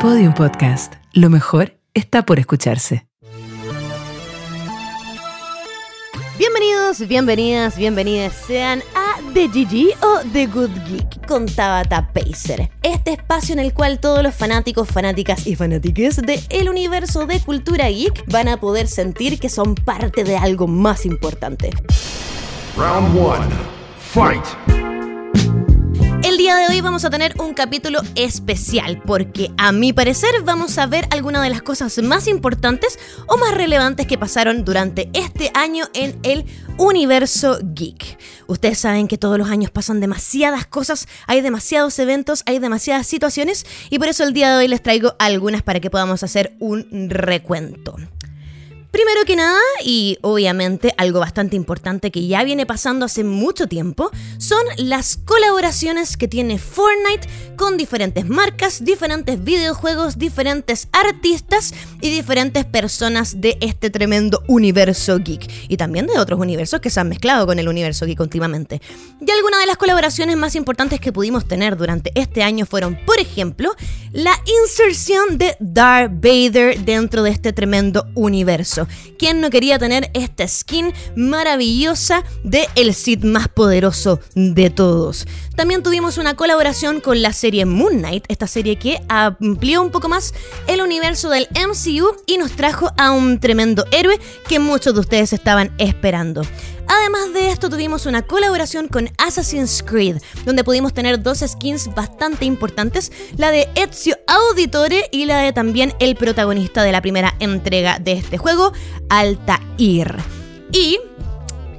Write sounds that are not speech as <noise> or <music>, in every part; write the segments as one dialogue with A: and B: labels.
A: Podium Podcast. Lo mejor está por escucharse.
B: Bienvenidos, bienvenidas, bienvenidas sean a The GG o The Good Geek con Tabata Pacer. Este espacio en el cual todos los fanáticos, fanáticas y fanátiques de el universo de cultura geek van a poder sentir que son parte de algo más importante.
C: Round one. Fight.
B: El día de hoy vamos a tener un capítulo especial porque a mi parecer vamos a ver algunas de las cosas más importantes o más relevantes que pasaron durante este año en el universo geek. Ustedes saben que todos los años pasan demasiadas cosas, hay demasiados eventos, hay demasiadas situaciones y por eso el día de hoy les traigo algunas para que podamos hacer un recuento. Primero que nada, y obviamente algo bastante importante que ya viene pasando hace mucho tiempo, son las colaboraciones que tiene Fortnite con diferentes marcas, diferentes videojuegos, diferentes artistas y diferentes personas de este tremendo universo geek. Y también de otros universos que se han mezclado con el universo geek últimamente. Y algunas de las colaboraciones más importantes que pudimos tener durante este año fueron, por ejemplo, la inserción de Darth Vader dentro de este tremendo universo. ¿Quién no quería tener esta skin maravillosa de el Sith más poderoso de todos? También tuvimos una colaboración con la serie Moon Knight, esta serie que amplió un poco más el universo del MCU y nos trajo a un tremendo héroe que muchos de ustedes estaban esperando. Además de esto, tuvimos una colaboración con Assassin's Creed, donde pudimos tener dos skins bastante importantes, la de Ezio Auditore y la de también el protagonista de la primera entrega de este juego, Altair. Y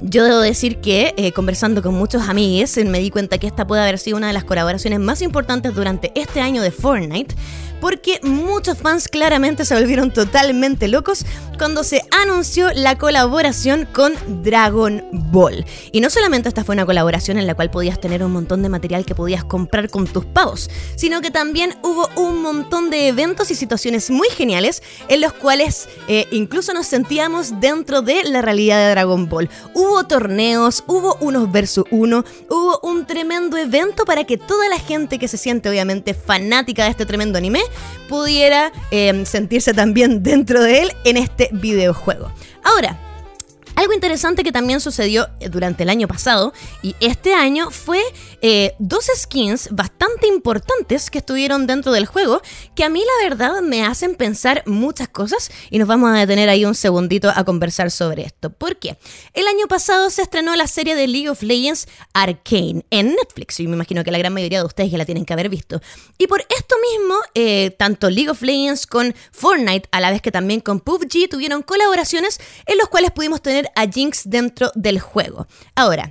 B: yo debo decir que eh, conversando con muchos amigos me di cuenta que esta puede haber sido una de las colaboraciones más importantes durante este año de Fortnite porque muchos fans claramente se volvieron totalmente locos cuando se anunció la colaboración con Dragon Ball. Y no solamente esta fue una colaboración en la cual podías tener un montón de material que podías comprar con tus pavos, sino que también hubo un montón de eventos y situaciones muy geniales en los cuales eh, incluso nos sentíamos dentro de la realidad de Dragon Ball. Hubo torneos, hubo unos versus uno, hubo un tremendo evento para que toda la gente que se siente obviamente fanática de este tremendo anime pudiera eh, sentirse también dentro de él en este videojuego. Ahora, algo interesante que también sucedió eh, durante el año pasado y este año fue eh, dos skins bastante importantes que estuvieron dentro del juego que a mí la verdad me hacen pensar muchas cosas y nos vamos a detener ahí un segundito a conversar sobre esto. ¿Por qué? El año pasado se estrenó la serie de League of Legends Arcane en Netflix y me imagino que la gran mayoría de ustedes ya la tienen que haber visto. Y por esto mismo, eh, tanto League of Legends con Fortnite a la vez que también con PUBG tuvieron colaboraciones en los cuales pudimos tener a Jinx dentro del juego. Ahora,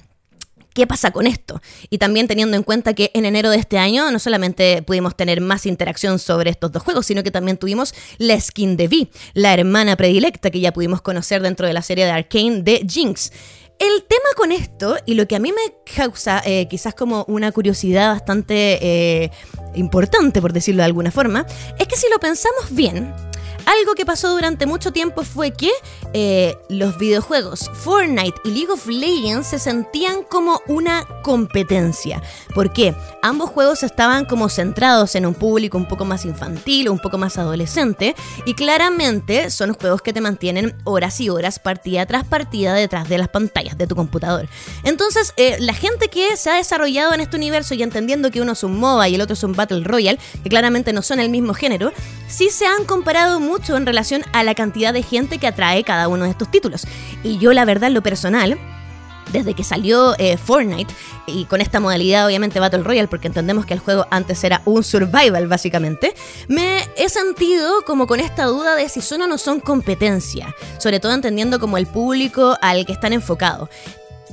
B: ¿Qué pasa con esto? Y también teniendo en cuenta que en enero de este año no solamente pudimos tener más interacción sobre estos dos juegos, sino que también tuvimos la skin de Vi, la hermana predilecta que ya pudimos conocer dentro de la serie de Arkane de Jinx. El tema con esto, y lo que a mí me causa eh, quizás como una curiosidad bastante eh, importante, por decirlo de alguna forma, es que si lo pensamos bien, algo que pasó durante mucho tiempo fue que eh, los videojuegos Fortnite y League of Legends se sentían como una competencia. ¿Por qué? Ambos juegos estaban como centrados en un público un poco más infantil o un poco más adolescente y claramente son juegos que te mantienen horas y horas partida tras partida detrás de las pantallas de tu computador. Entonces, eh, la gente que se ha desarrollado en este universo y entendiendo que uno es un MOBA y el otro es un Battle Royale, que claramente no son el mismo género, sí se han comparado mucho en relación a la cantidad de gente que atrae cada uno de estos títulos. Y yo la verdad, en lo personal, desde que salió eh, Fortnite y con esta modalidad obviamente Battle Royale porque entendemos que el juego antes era un survival básicamente, me he sentido como con esta duda de si son o no son competencia, sobre todo entendiendo como el público al que están enfocados.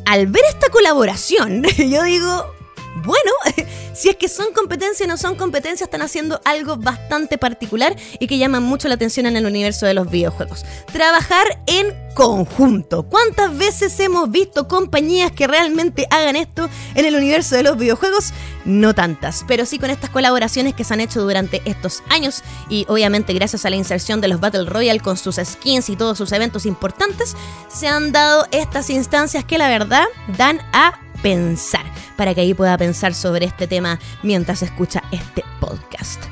B: Al ver esta colaboración, <laughs> yo digo, bueno, <laughs> si es que son competencia o no son competencia, están haciendo algo bastante particular y que llama mucho la atención en el universo de los videojuegos. Trabajar en conjunto. ¿Cuántas veces hemos visto compañías que realmente hagan esto en el universo de los videojuegos? No tantas, pero sí con estas colaboraciones que se han hecho durante estos años y obviamente gracias a la inserción de los Battle Royale con sus skins y todos sus eventos importantes, se han dado estas instancias que la verdad dan a pensar, para que ahí pueda pensar sobre este tema mientras escucha este podcast.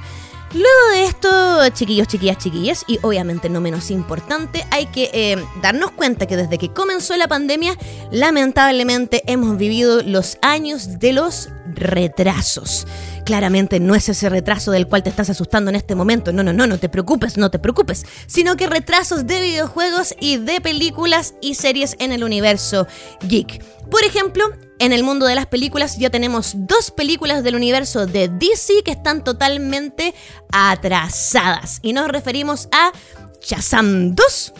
B: Luego de esto, chiquillos, chiquillas, chiquillas, y obviamente no menos importante, hay que eh, darnos cuenta que desde que comenzó la pandemia, lamentablemente hemos vivido los años de los retrasos. Claramente no es ese retraso del cual te estás asustando en este momento. No, no, no, no te preocupes, no te preocupes. Sino que retrasos de videojuegos y de películas y series en el universo geek. Por ejemplo, en el mundo de las películas ya tenemos dos películas del universo de DC que están totalmente atrasadas. Y nos referimos a Shazam 2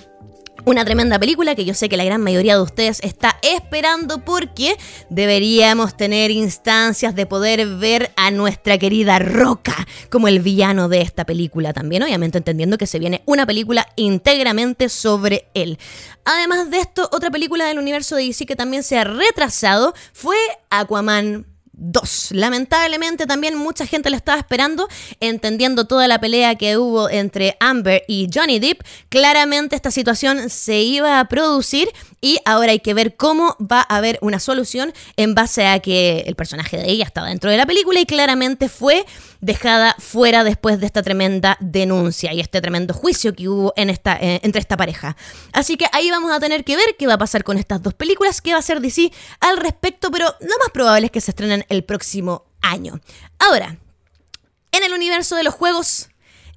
B: una tremenda película que yo sé que la gran mayoría de ustedes está esperando porque deberíamos tener instancias de poder ver a nuestra querida Roca como el villano de esta película también, obviamente entendiendo que se viene una película íntegramente sobre él. Además de esto, otra película del universo de DC que también se ha retrasado fue Aquaman 2. Lamentablemente también mucha gente lo estaba esperando, entendiendo toda la pelea que hubo entre Amber y Johnny Depp. Claramente esta situación se iba a producir y ahora hay que ver cómo va a haber una solución en base a que el personaje de ella está dentro de la película y claramente fue dejada fuera después de esta tremenda denuncia y este tremendo juicio que hubo en esta, eh, entre esta pareja. Así que ahí vamos a tener que ver qué va a pasar con estas dos películas, qué va a hacer DC al respecto, pero lo más probable es que se estrenen el próximo año. Ahora, en el universo de los juegos,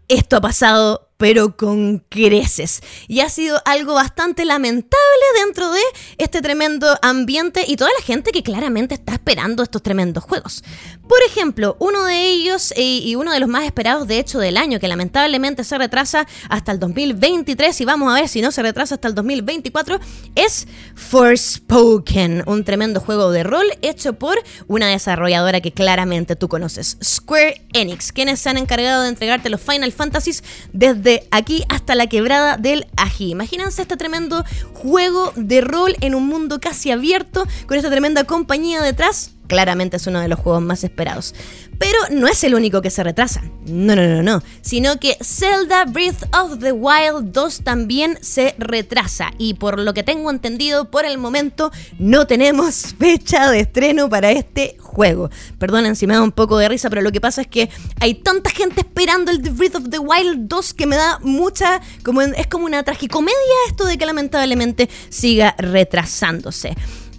B: esto ha pasado pero con creces. Y ha sido algo bastante lamentable dentro de este tremendo ambiente y toda la gente que claramente está esperando estos tremendos juegos. Por ejemplo, uno de ellos eh, y uno de los más esperados de hecho del año, que lamentablemente se retrasa hasta el 2023 y vamos a ver si no se retrasa hasta el 2024, es Forspoken, un tremendo juego de rol hecho por una desarrolladora que claramente tú conoces, Square Enix, quienes se han encargado de entregarte los Final Fantasies desde de aquí hasta la quebrada del ají. Imagínense este tremendo juego de rol en un mundo casi abierto con esta tremenda compañía detrás. Claramente es uno de los juegos más esperados. Pero no es el único que se retrasa. No, no, no, no. Sino que Zelda Breath of the Wild 2 también se retrasa. Y por lo que tengo entendido, por el momento no tenemos <laughs> fecha de estreno para este juego. Perdonen si me da un poco de risa, pero lo que pasa es que hay tanta gente esperando el Breath of the Wild 2 que me da mucha. Como es como una tragicomedia esto de que lamentablemente siga retrasándose.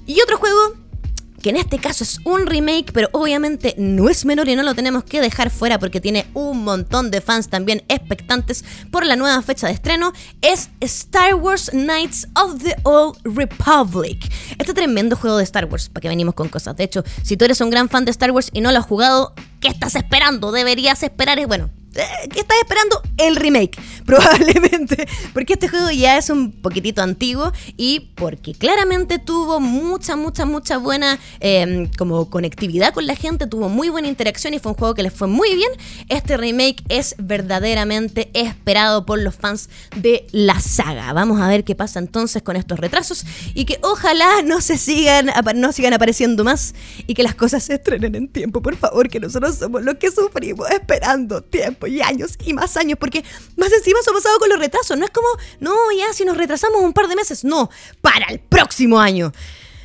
B: Y otro juego que en este caso es un remake, pero obviamente no es menor y no lo tenemos que dejar fuera porque tiene un montón de fans también expectantes por la nueva fecha de estreno, es Star Wars Knights of the Old Republic. Este tremendo juego de Star Wars, para que venimos con cosas. De hecho, si tú eres un gran fan de Star Wars y no lo has jugado, ¿qué estás esperando? Deberías esperar, bueno, eh, ¿Qué estás esperando? El remake, <laughs> probablemente. Porque este juego ya es un poquitito antiguo y porque claramente tuvo mucha, mucha, mucha buena em, como conectividad con la gente, tuvo muy buena interacción y fue un juego que les fue muy bien. Este remake es verdaderamente esperado por los fans de la saga. Vamos a ver qué pasa entonces con estos retrasos y que ojalá no se sigan, no sigan apareciendo más y que las cosas se estrenen en tiempo, por favor, que nosotros somos los que sufrimos esperando tiempo y años y más años, porque más encima eso ha pasado con los retrasos. No es como, no, ya si nos retrasamos un par de meses, no, para el próximo año.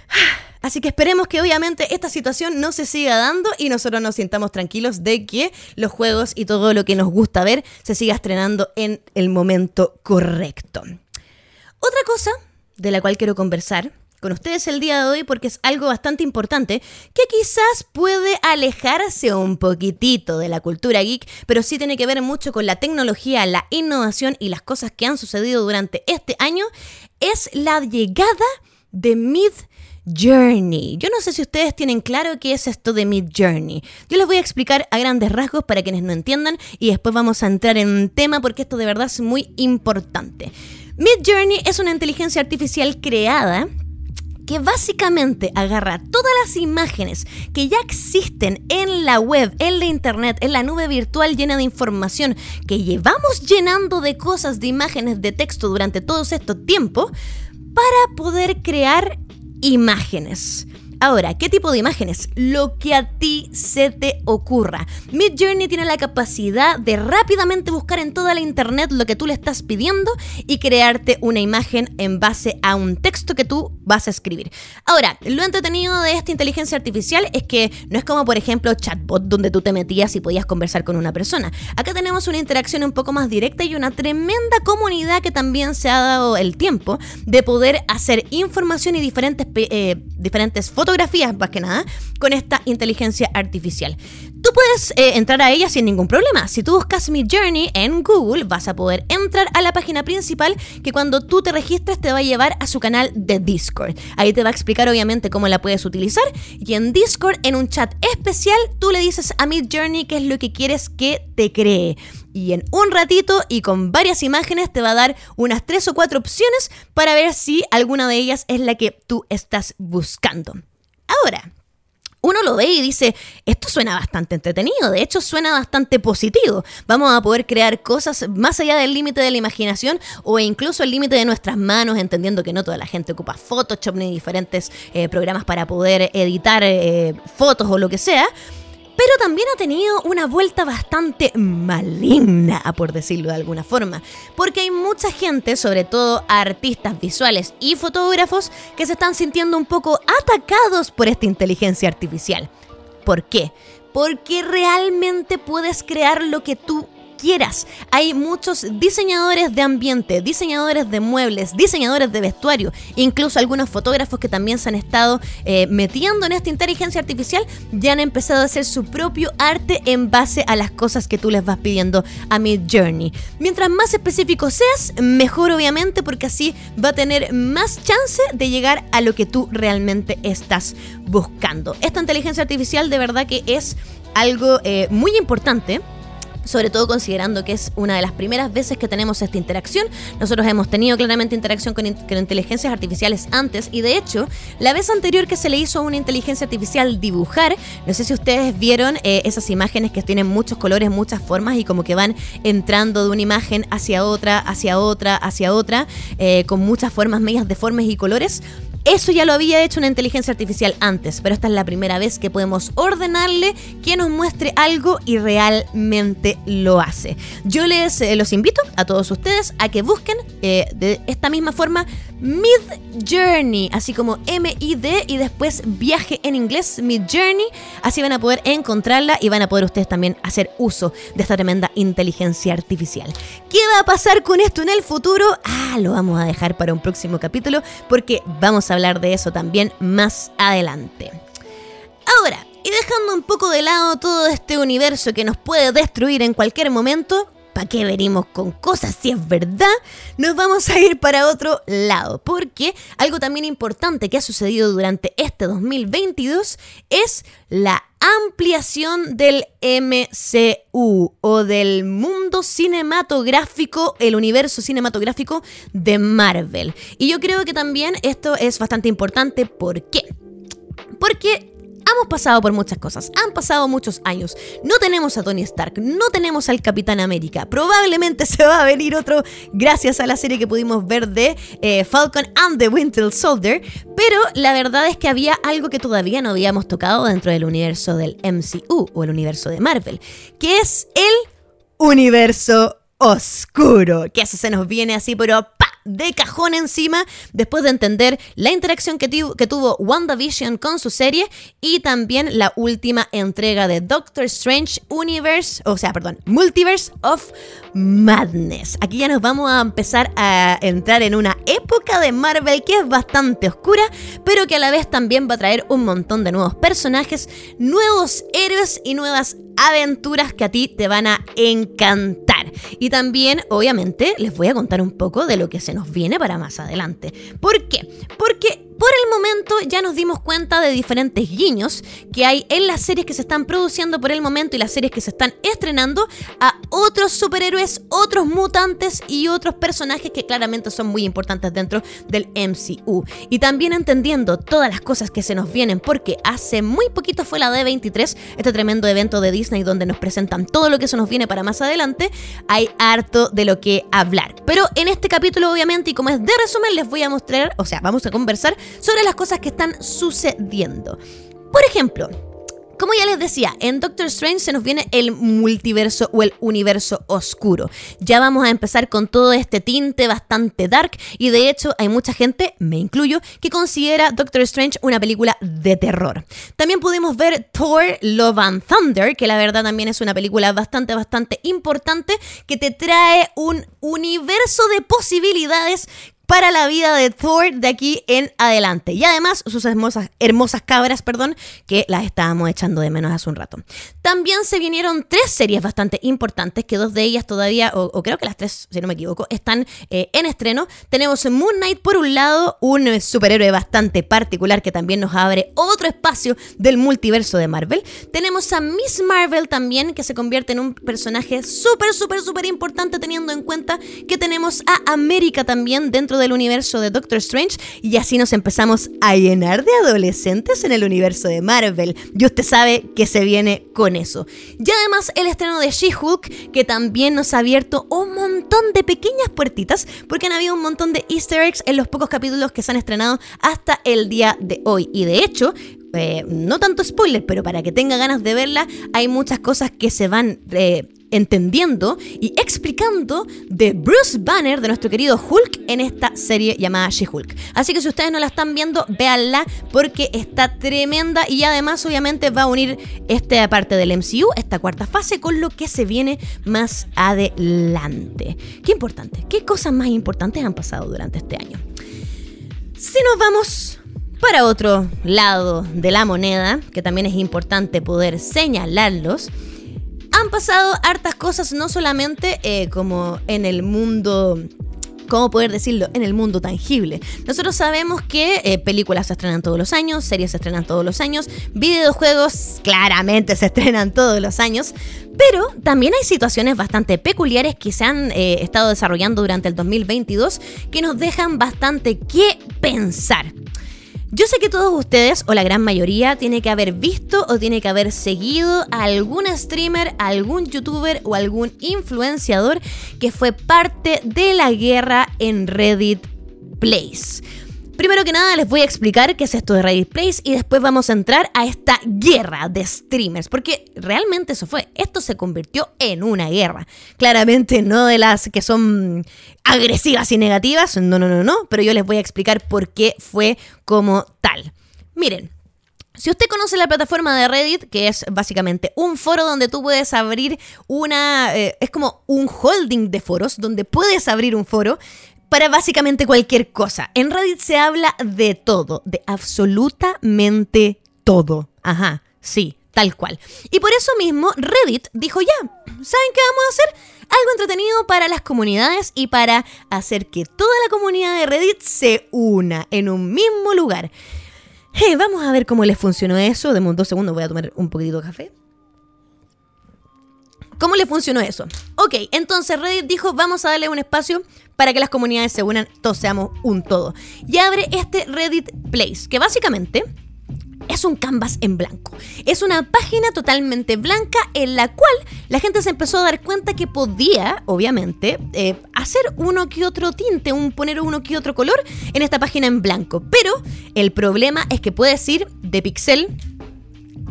B: <sighs> Así que esperemos que obviamente esta situación no se siga dando y nosotros nos sintamos tranquilos de que los juegos y todo lo que nos gusta ver se siga estrenando en el momento correcto. Otra cosa de la cual quiero conversar con ustedes el día de hoy porque es algo bastante importante que quizás puede alejarse un poquitito de la cultura geek, pero sí tiene que ver mucho con la tecnología, la innovación y las cosas que han sucedido durante este año, es la llegada de Mid Journey. Yo no sé si ustedes tienen claro qué es esto de Mid Journey. Yo les voy a explicar a grandes rasgos para quienes no entiendan y después vamos a entrar en un tema porque esto de verdad es muy importante. Mid Journey es una inteligencia artificial creada que básicamente agarra todas las imágenes que ya existen en la web, en la internet, en la nube virtual llena de información que llevamos llenando de cosas, de imágenes, de texto durante todo este tiempo, para poder crear imágenes. Ahora, ¿qué tipo de imágenes? Lo que a ti se te ocurra. Mid Journey tiene la capacidad de rápidamente buscar en toda la internet lo que tú le estás pidiendo y crearte una imagen en base a un texto que tú vas a escribir. Ahora, lo entretenido de esta inteligencia artificial es que no es como, por ejemplo, chatbot, donde tú te metías y podías conversar con una persona. Acá tenemos una interacción un poco más directa y una tremenda comunidad que también se ha dado el tiempo de poder hacer información y diferentes, eh, diferentes fotografías, más que nada, con esta inteligencia artificial. Tú puedes eh, entrar a ella sin ningún problema. Si tú buscas Mi Journey en Google, vas a poder entrar a la página principal que cuando tú te registres te va a llevar a su canal de Discord. Ahí te va a explicar obviamente cómo la puedes utilizar y en Discord, en un chat especial, tú le dices a Mid Journey qué es lo que quieres que te cree. Y en un ratito y con varias imágenes te va a dar unas tres o cuatro opciones para ver si alguna de ellas es la que tú estás buscando. Ahora, uno lo ve y dice, esto suena bastante entretenido, de hecho suena bastante positivo. Vamos a poder crear cosas más allá del límite de la imaginación o incluso el límite de nuestras manos, entendiendo que no toda la gente ocupa Photoshop ni diferentes eh, programas para poder editar eh, fotos o lo que sea pero también ha tenido una vuelta bastante maligna, por decirlo de alguna forma, porque hay mucha gente, sobre todo artistas visuales y fotógrafos, que se están sintiendo un poco atacados por esta inteligencia artificial. ¿Por qué? Porque realmente puedes crear lo que tú Hay muchos diseñadores de ambiente, diseñadores de muebles, diseñadores de vestuario, incluso algunos fotógrafos que también se han estado eh, metiendo en esta inteligencia artificial ya han empezado a hacer su propio arte en base a las cosas que tú les vas pidiendo a Mid Journey. Mientras más específico seas, mejor obviamente porque así va a tener más chance de llegar a lo que tú realmente estás buscando. Esta inteligencia artificial de verdad que es algo eh, muy importante sobre todo considerando que es una de las primeras veces que tenemos esta interacción. Nosotros hemos tenido claramente interacción con, inteligencias artificiales antes y de hecho, la vez anterior que se le hizo a una inteligencia artificial dibujar, no sé si ustedes vieron eh, esas imágenes que tienen muchos colores, muchas formas y como que van entrando de una imagen hacia otra, hacia otra, hacia otra, eh, con muchas formas medias deformes y colores. Eso ya lo había hecho una inteligencia artificial antes, pero esta es la primera vez que podemos ordenarle que nos muestre algo y realmente lo hace. Yo les eh, los invito a todos ustedes a que busquen eh, de esta misma forma Mid Journey, así como M-I-D y después viaje en inglés, Mid Journey. Así van a poder encontrarla y van a poder ustedes también hacer uso de esta tremenda inteligencia artificial. ¿Qué va a pasar con esto en el futuro? Ah, lo vamos a dejar para un próximo capítulo porque vamos a hablar de eso también más adelante. Ahora, y dejando un poco de lado todo este universo que nos puede destruir en cualquier momento, ¿para qué venimos con cosas si es verdad? Nos vamos a ir para otro lado, porque algo también importante que ha sucedido durante este 2022 es la ampliación del MCU o del mundo cinematográfico, el universo cinematográfico de Marvel. Y yo creo que también esto es bastante importante. ¿Por qué? Porque Hemos pasado por muchas cosas, han pasado muchos años. No tenemos a Tony Stark, no tenemos al Capitán América. Probablemente <laughs> se va a venir otro gracias a la serie que pudimos ver de eh, Falcon and the Winter Soldier. Pero la verdad es que había algo que todavía no habíamos tocado dentro del universo del MCU o el universo de Marvel, que es el universo oscuro. Que eso se nos viene así, pero de cajón encima después de entender la interacción que, que tuvo WandaVision con su serie y también la última entrega de Doctor Strange Universe, o sea, perdón, Multiverse of Madness. Aquí ya nos vamos a empezar a entrar en una época de Marvel que es bastante oscura, pero que a la vez también va a traer un montón de nuevos personajes, nuevos héroes y nuevas aventuras que a ti te van a encantar. Y también, obviamente, les voy a contar un poco de lo que se nos viene para más adelante. ¿Por qué? Porque por el momento ya nos dimos cuenta de diferentes guiños que hay en las series que se están produciendo por el momento y las series que se están estrenando a otros superhéroes, otros mutantes y otros personajes que claramente son muy importantes dentro del MCU. Y también entendiendo todas las cosas que se nos vienen porque hace muy poquito fue la D23, este tremendo evento de Disney donde nos presentan todo lo que se nos viene para más adelante, hay harto de lo que hablar. Pero en este capítulo obviamente y como es de resumen les voy a mostrar, o sea, vamos a conversar sobre las cosas que están sucediendo. Por ejemplo, como ya les decía, en Doctor Strange se nos viene el multiverso o el universo oscuro. Ya vamos a empezar con todo este tinte bastante dark y de hecho hay mucha gente, me incluyo, que considera Doctor Strange una película de terror. También pudimos ver Thor Love and Thunder, que la verdad también es una película bastante, bastante importante que te trae un universo de posibilidades para la vida de Thor de aquí en adelante. Y además sus hermosas, cabras, perdón, que las estábamos echando de menos hace un rato. También se vinieron tres series bastante importantes, que dos de ellas todavía, o, creo que las tres, si no me equivoco, están eh, en estreno. Tenemos Moon Knight por un lado, un superhéroe bastante particular que también nos abre otro espacio del multiverso de Marvel. Tenemos a Miss Marvel también, que se convierte en un personaje súper, súper, súper importante teniendo en cuenta que tenemos a América también dentro del universo de Doctor Strange y así nos empezamos a llenar de adolescentes en el universo de Marvel. Y usted sabe que se viene con eso. Y además el estreno de She-Hulk que también nos ha abierto un montón de pequeñas puertitas porque han habido un montón de easter eggs en los pocos capítulos que se han estrenado hasta el día de hoy. Y de hecho, eh, no tanto spoiler, pero para que tenga ganas de verla, hay muchas cosas que se van eh, entendiendo y explicando de Bruce Banner, de nuestro querido Hulk, en esta serie llamada She-Hulk. Así que si ustedes no la están viendo, véanla porque está tremenda y además obviamente va a unir esta parte del MCU, esta cuarta fase, con lo que se viene más adelante. Qué importante, qué cosas más importantes han pasado durante este año. Si nos vamos para otro lado de la moneda, que también es importante poder señalarlos, pasado hartas cosas, no solamente eh, como en el mundo ¿cómo poder decirlo? En el mundo tangible. Nosotros sabemos que eh, películas se estrenan todos los años, series se estrenan todos los años, videojuegos claramente se estrenan todos los años, pero también hay situaciones bastante peculiares que se han eh, estado desarrollando durante el 2022 que nos dejan bastante que pensar. Yo sé que todos ustedes, o la gran mayoría, tiene que haber visto o tiene que haber seguido a algún streamer, algún youtuber o algún influenciador que fue parte de la guerra en Reddit Place. Primero que nada les voy a explicar qué es esto de Reddit Place y después vamos a entrar a esta guerra de streamers, porque realmente eso fue, esto se convirtió en una guerra. Claramente no de las que son agresivas y negativas, no, no, no, no, pero yo les voy a explicar por qué fue como tal. Miren, si usted conoce la plataforma de Reddit, que es básicamente un foro donde tú puedes abrir una... Eh, es como un holding de foros, donde puedes abrir un foro para básicamente cualquier cosa. En Reddit se habla de todo, de absolutamente todo. Ajá, sí, tal cual. Y por eso mismo Reddit dijo ya, ¿saben qué vamos a hacer? Algo entretenido para las comunidades y para hacer que toda la comunidad de Reddit se una en un mismo lugar. Vamos a ver cómo les funcionó eso. De dos segundos voy a tomar un poquitito de café. ¿Cómo le funcionó eso? Ok, entonces Reddit dijo, vamos a darle un espacio para que las comunidades se unan, todos seamos un todo. Y abre este Reddit Place, que básicamente es un canvas en blanco. Es una página totalmente blanca en la cual la gente se empezó a dar cuenta que podía, obviamente, eh, hacer uno que otro tinte, un, poner uno que otro color en esta página en blanco. Pero el problema es que puedes ir de pixel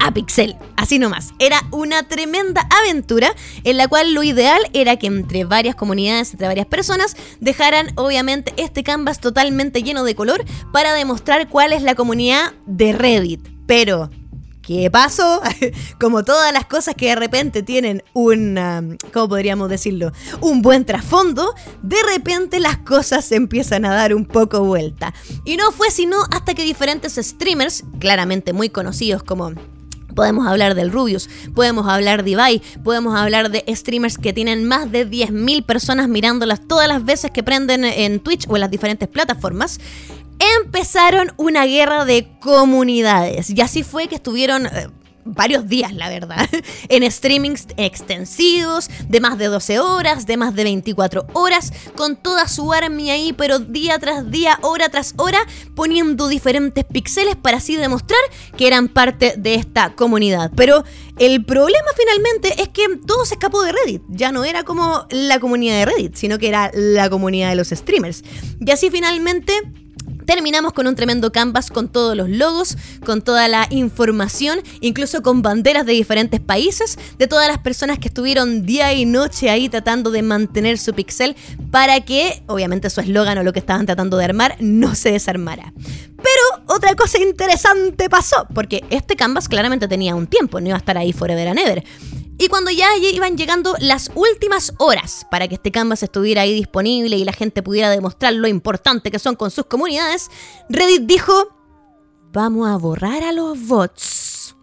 B: a Pixel. Así nomás. Era una tremenda aventura en la cual lo ideal era que entre varias comunidades, entre varias personas, dejaran obviamente este canvas totalmente lleno de color para demostrar cuál es la comunidad de Reddit. Pero ¿Qué pasó? <laughs> Como todas las cosas que de repente tienen un, um, ¿cómo podríamos decirlo? Un buen trasfondo, de repente las cosas empiezan a dar un poco vuelta. Y no fue sino hasta que diferentes streamers, claramente muy conocidos como Podemos hablar del Rubius, podemos hablar de Ibai, podemos hablar de streamers que tienen más de 10.000 personas mirándolas todas las veces que prenden en Twitch o en las diferentes plataformas. Empezaron una guerra de comunidades y así fue que estuvieron eh, varios días, la verdad, <laughs> en streamings extensivos, de más de 12 horas, de más de 24 horas, con toda su army ahí, pero día tras día, hora tras hora, poniendo diferentes píxeles para así demostrar que eran parte de esta comunidad. Pero el problema finalmente es que todo se escapó de Reddit. Ya no era como la comunidad de Reddit, sino que era la comunidad de los streamers. Y así finalmente Terminamos con un tremendo canvas con todos los logos, con toda la información, incluso con banderas de diferentes países, de todas las personas que estuvieron día y noche ahí tratando de mantener su pixel para que, obviamente, su eslogan o lo que estaban tratando de armar no se desarmara. Pero otra cosa interesante pasó, porque este canvas claramente tenía un tiempo, no iba a estar ahí forever and ever. Y cuando ya iban llegando las últimas horas para que este canvas estuviera ahí disponible y la gente pudiera demostrar lo importante que son con sus comunidades, Reddit dijo, vamos a borrar a los bots.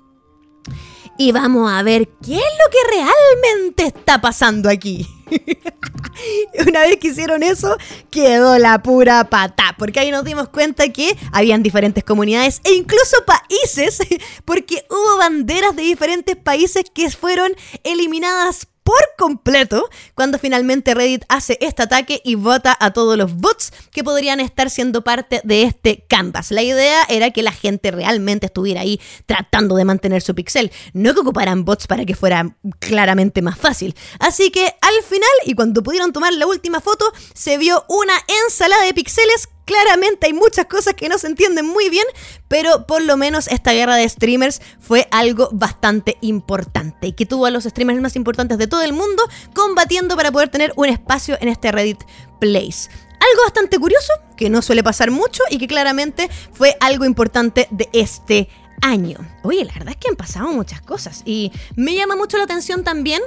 B: Y vamos a ver qué es lo que realmente está pasando aquí. <laughs> Una vez que hicieron eso, quedó la pura pata, porque ahí nos dimos cuenta que habían diferentes comunidades e incluso países, <laughs> porque hubo banderas de diferentes países que fueron eliminadas por completo cuando finalmente Reddit hace este ataque y vota a todos los bots que podrían estar siendo parte de este canvas. La idea era que la gente realmente estuviera ahí tratando de mantener su pixel, no que ocuparan bots para que fuera claramente más fácil. Así que al final, y cuando pudieron tomar la última foto, se vio una ensalada de pixeles Claramente hay muchas cosas que no se entienden muy bien, pero por lo menos esta guerra de streamers fue algo bastante importante y que tuvo a los streamers más importantes de todo el mundo combatiendo para poder tener un espacio en este Reddit Place. Algo bastante curioso, que no suele pasar mucho y que claramente fue algo importante de este año. Oye, la verdad es que han pasado muchas cosas y me llama mucho la atención también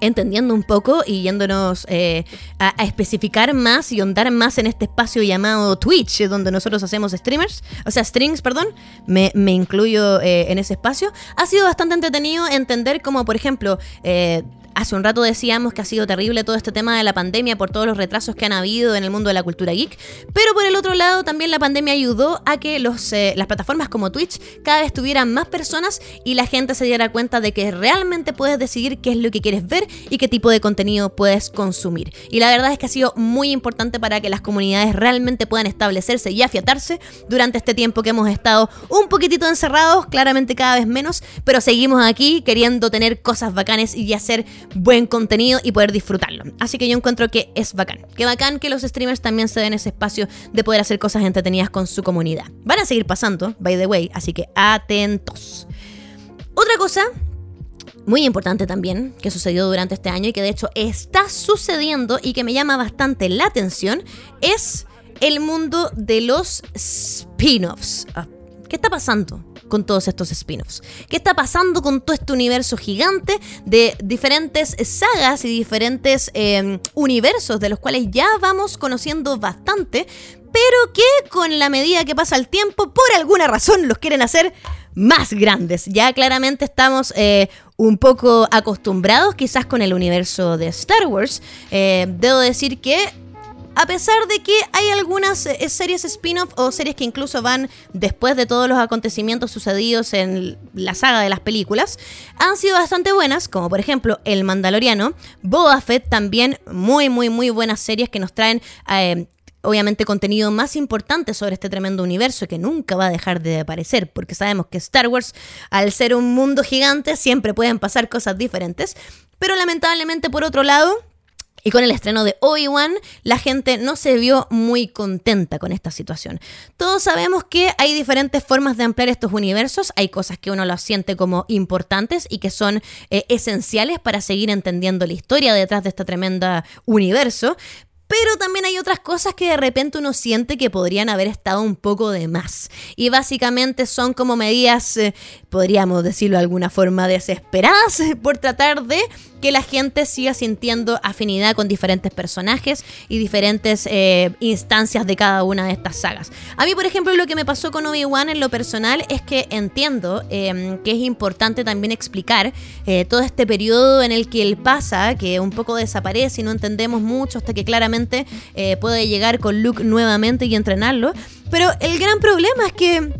B: entendiendo un poco y yéndonos eh, a, especificar más y ondar más en este espacio llamado Twitch, donde nosotros hacemos streamers, o sea, strings, perdón, me, incluyo eh, en ese espacio, ha sido bastante entretenido entender cómo, por ejemplo, eh, Hace un rato decíamos que ha sido terrible todo este tema de la pandemia por todos los retrasos que han habido en el mundo de la cultura geek, pero por el otro lado también la pandemia ayudó a que los, eh, las plataformas como Twitch cada vez tuvieran más personas y la gente se diera cuenta de que realmente puedes decidir qué es lo que quieres ver y qué tipo de contenido puedes consumir. Y la verdad es que ha sido muy importante para que las comunidades realmente puedan establecerse y afiatarse durante este tiempo que hemos estado un poquitito encerrados, claramente cada vez menos, pero seguimos aquí queriendo tener cosas bacanes y hacer buen contenido y poder disfrutarlo. Así que yo encuentro que es bacán. Que bacán que los streamers también se den ese espacio de poder hacer cosas entretenidas con su comunidad. Van a seguir pasando, by the way, así que atentos. Otra cosa muy importante también que sucedió durante este año y que de hecho está sucediendo y que me llama bastante la atención es el mundo de los spin-offs. Ah, ¿Qué está pasando? Con todos estos spin-offs. ¿Qué está pasando con todo este universo gigante de diferentes sagas y diferentes em, universos de los cuales ya vamos conociendo bastante, pero que con la medida que pasa el tiempo, por alguna razón los quieren hacer más grandes. Ya claramente estamos eh, un poco acostumbrados quizás con el universo de Star Wars. Eh, debo decir que a pesar de que hay algunas eh, series spin-off o series que incluso van después de todos los acontecimientos sucedidos en la saga de las películas, han sido bastante buenas, como por ejemplo El Mandaloriano, Boba Fett también, muy, muy, muy buenas series que nos traen... Eh, obviamente contenido más importante sobre este tremendo universo que nunca va a dejar de aparecer, porque sabemos que Star Wars, al ser un mundo gigante, siempre pueden pasar cosas diferentes, pero lamentablemente por otro lado, y con el estreno de Obi-Wan, la gente no se vio muy contenta con esta situación. Todos sabemos que hay diferentes formas de ampliar estos universos. Hay cosas que uno lo siente como importantes y que son eh, esenciales para seguir entendiendo la historia detrás de este tremendo universo. Pero también hay otras cosas que de repente uno siente que podrían haber estado un poco de más. Y básicamente son como medidas, eh, podríamos decirlo de alguna forma, desesperadas <laughs> por tratar de que la gente siga sintiendo afinidad con diferentes personajes y diferentes eh, instancias de cada una de estas sagas. A mí, por ejemplo, lo que me pasó con Obi-Wan en lo personal es que entiendo em, que es importante también explicar eh, todo este periodo en el que él pasa, que un poco desaparece y no entendemos mucho hasta que claramente eh, puede llegar con Luke nuevamente y entrenarlo. Pero el gran problema es que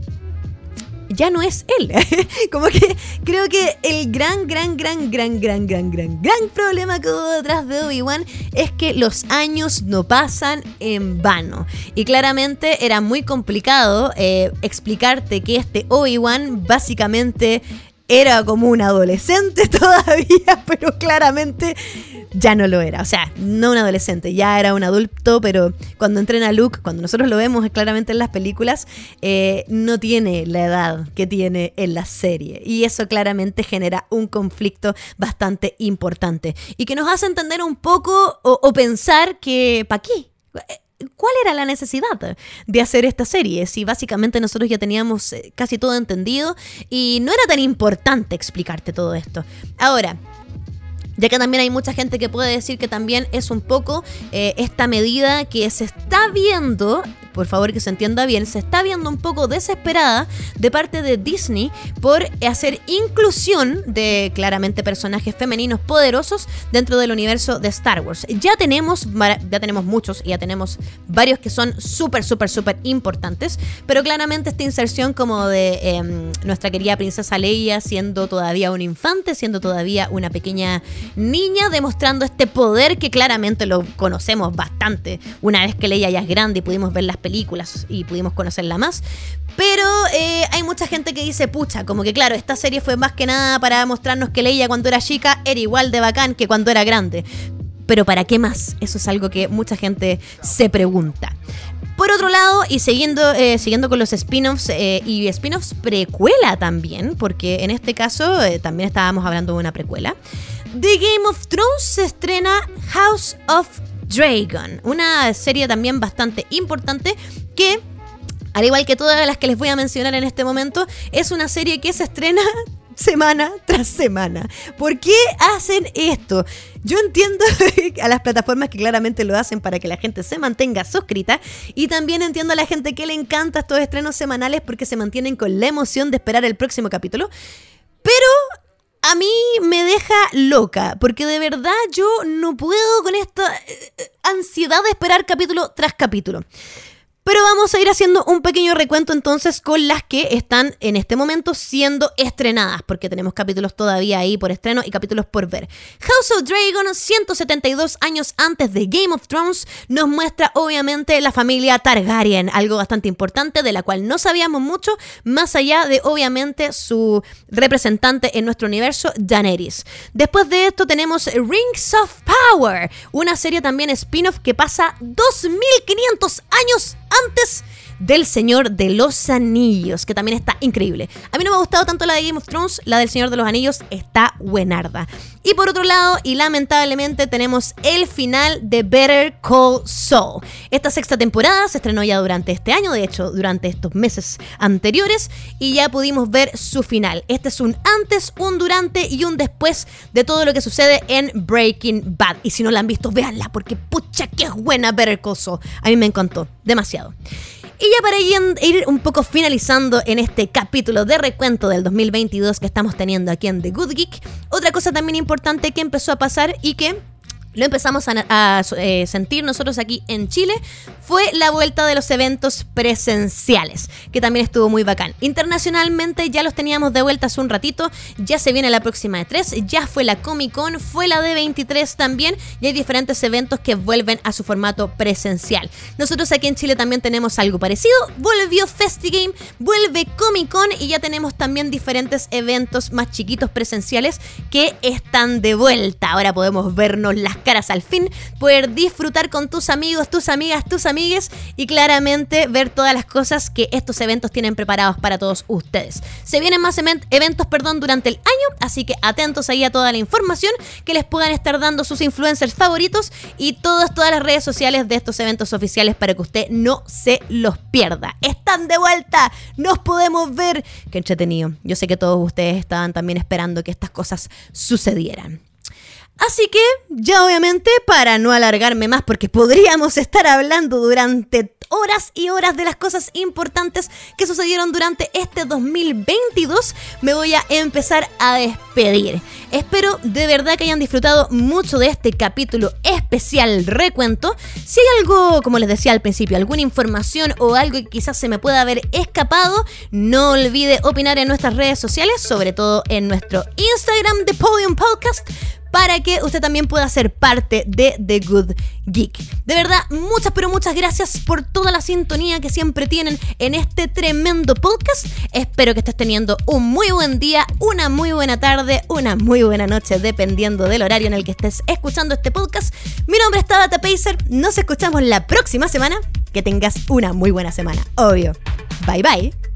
B: ya no es él. <laughs> Como que creo que el gran, gran, gran, gran, gran, gran, gran, gran problema que hubo detrás de Obi-Wan es que los años no pasan en vano. Y claramente era muy complicado eh, explicarte que este Obi-Wan básicamente era como un adolescente <laughs> todavía, pero claramente ya no lo era. O sea, no un adolescente, ya era un adulto, pero cuando entrena Luke, cuando nosotros lo vemos claramente en las películas, eh, no tiene la edad que tiene en la serie. Y eso claramente genera un conflicto bastante importante. Y que nos hace entender un poco o, o pensar que, ¿para qué? ¿Cuál era la necesidad de hacer esta serie? Si básicamente nosotros ya teníamos eh, casi todo entendido y no era tan importante explicarte todo esto. Ahora, ya que también hay mucha gente que puede decir que también es un poco eh, esta medida que se está viendo por favor que se entienda bien, se está viendo un poco desesperada de parte de Disney por hacer inclusión de claramente personajes femeninos poderosos dentro del universo de Star Wars. Ya tenemos, ya tenemos muchos y ya tenemos varios que son súper, súper, súper importantes, pero claramente esta inserción como de em, nuestra querida princesa Leia siendo todavía un infante, siendo todavía una pequeña niña, demostrando este poder que claramente lo conocemos bastante una vez que Leia ya es grande y pudimos ver las películas y pudimos conocerla más. Pero eh, hay mucha gente que dice, pucha, como que claro, esta serie fue más que nada para mostrarnos que Leia cuando era chica era igual de bacán que cuando era grande. Pero ¿para qué más? Eso es algo que mucha gente se pregunta. Por otro lado, y siguiendo, eh, siguiendo con los spin-offs eh, y spin-offs precuela también, porque en este caso también estábamos hablando de una precuela, The Game of Thrones se estrena House of Dragon, una serie también bastante importante que al igual que todas las que les voy a mencionar en este momento, es una serie que se estrena <laughs> semana tras semana. ¿Por qué hacen esto? Yo entiendo <laughs> a las plataformas que claramente lo hacen para que la gente se mantenga suscrita y también entiendo a la gente que le encanta estos estrenos semanales porque se mantienen con la emoción de esperar el próximo capítulo. Pero a mí me deja loca, porque de verdad yo no puedo con esta eh, eh, ansiedad de esperar capítulo tras capítulo. Pero vamos a ir haciendo un pequeño recuento entonces con las que están en este momento siendo estrenadas, porque tenemos capítulos todavía ahí por estreno y capítulos por ver. House of Dragon, 172 años antes de Game of Thrones, nos muestra obviamente la familia Targaryen, algo bastante importante de la cual no sabíamos mucho, más allá de obviamente su representante en nuestro universo, Daenerys. Después de esto tenemos Rings of Power, una serie también spin-off que pasa 2500 años antes del Señor de los Anillos, que también está increíble. A mí no me ha gustado tanto la de Game of Thrones, la del Señor de los Anillos está buenarda. Y por otro lado, y lamentablemente, tenemos el final de Better Call Saul. Esta sexta temporada se estrenó ya durante este año, de hecho, durante estos meses anteriores, y ya pudimos ver su final. Este es un antes, un durante y un después de todo lo que sucede en Breaking Bad. Y si no la han visto, véanla, porque pucha que es buena Better Call Saul. A mí me encantó, demasiado. Y ya para ir un poco finalizando en este capítulo de recuento del 2022 que estamos teniendo aquí en The Good Geek, otra cosa también importante que empezó a pasar y que lo empezamos a, eh, sentir nosotros aquí en Chile fue la vuelta de los eventos presenciales, que también estuvo muy bacán. Internacionalmente ya los teníamos de vuelta hace un ratito, ya se viene la próxima de 3, ya fue la Comic Con, fue la de 23 también, y hay diferentes eventos que vuelven a su formato presencial. Nosotros aquí en Chile también tenemos algo parecido, volvió FestiGame, vuelve Comic Con y ya tenemos también diferentes eventos más chiquitos presenciales que están de vuelta. Ahora podemos vernos las caras al fin, poder disfrutar con tus amigos, tus amigas, tus amigues y claramente ver todas las cosas que estos eventos tienen preparados para todos ustedes. Se vienen más eventos, perdón, durante el año, así que atentos ahí a toda la información que les puedan estar dando sus influencers favoritos y todas todas las redes sociales de estos eventos oficiales para que usted no se los pierda. Están de vuelta, nos podemos ver. Qué entretenido. Yo sé que todos ustedes estaban también esperando que estas cosas sucedieran. Así que, ya obviamente, para no alargarme más, porque podríamos <laughs> estar hablando durante horas y horas de las cosas importantes que sucedieron durante este 2022, me voy a empezar a despedir. Espero de verdad que hayan disfrutado mucho de este capítulo especial recuento. Si hay algo, como les decía al principio, alguna información o algo que quizás se me pueda haber escapado, no olvide opinar en nuestras redes sociales, sobre todo en nuestro Instagram de Podium Podcast para que usted también pueda ser parte de The Good Geek. De verdad, muchas pero muchas gracias por toda la sintonía que siempre tienen en este tremendo podcast. Espero que estés teniendo un muy buen día, una muy buena tarde, una muy buena noche, dependiendo del horario en el que estés escuchando este podcast. Mi nombre es Tabata Pacer. Nos escuchamos la próxima semana. Que tengas una muy buena semana, obvio. Bye bye.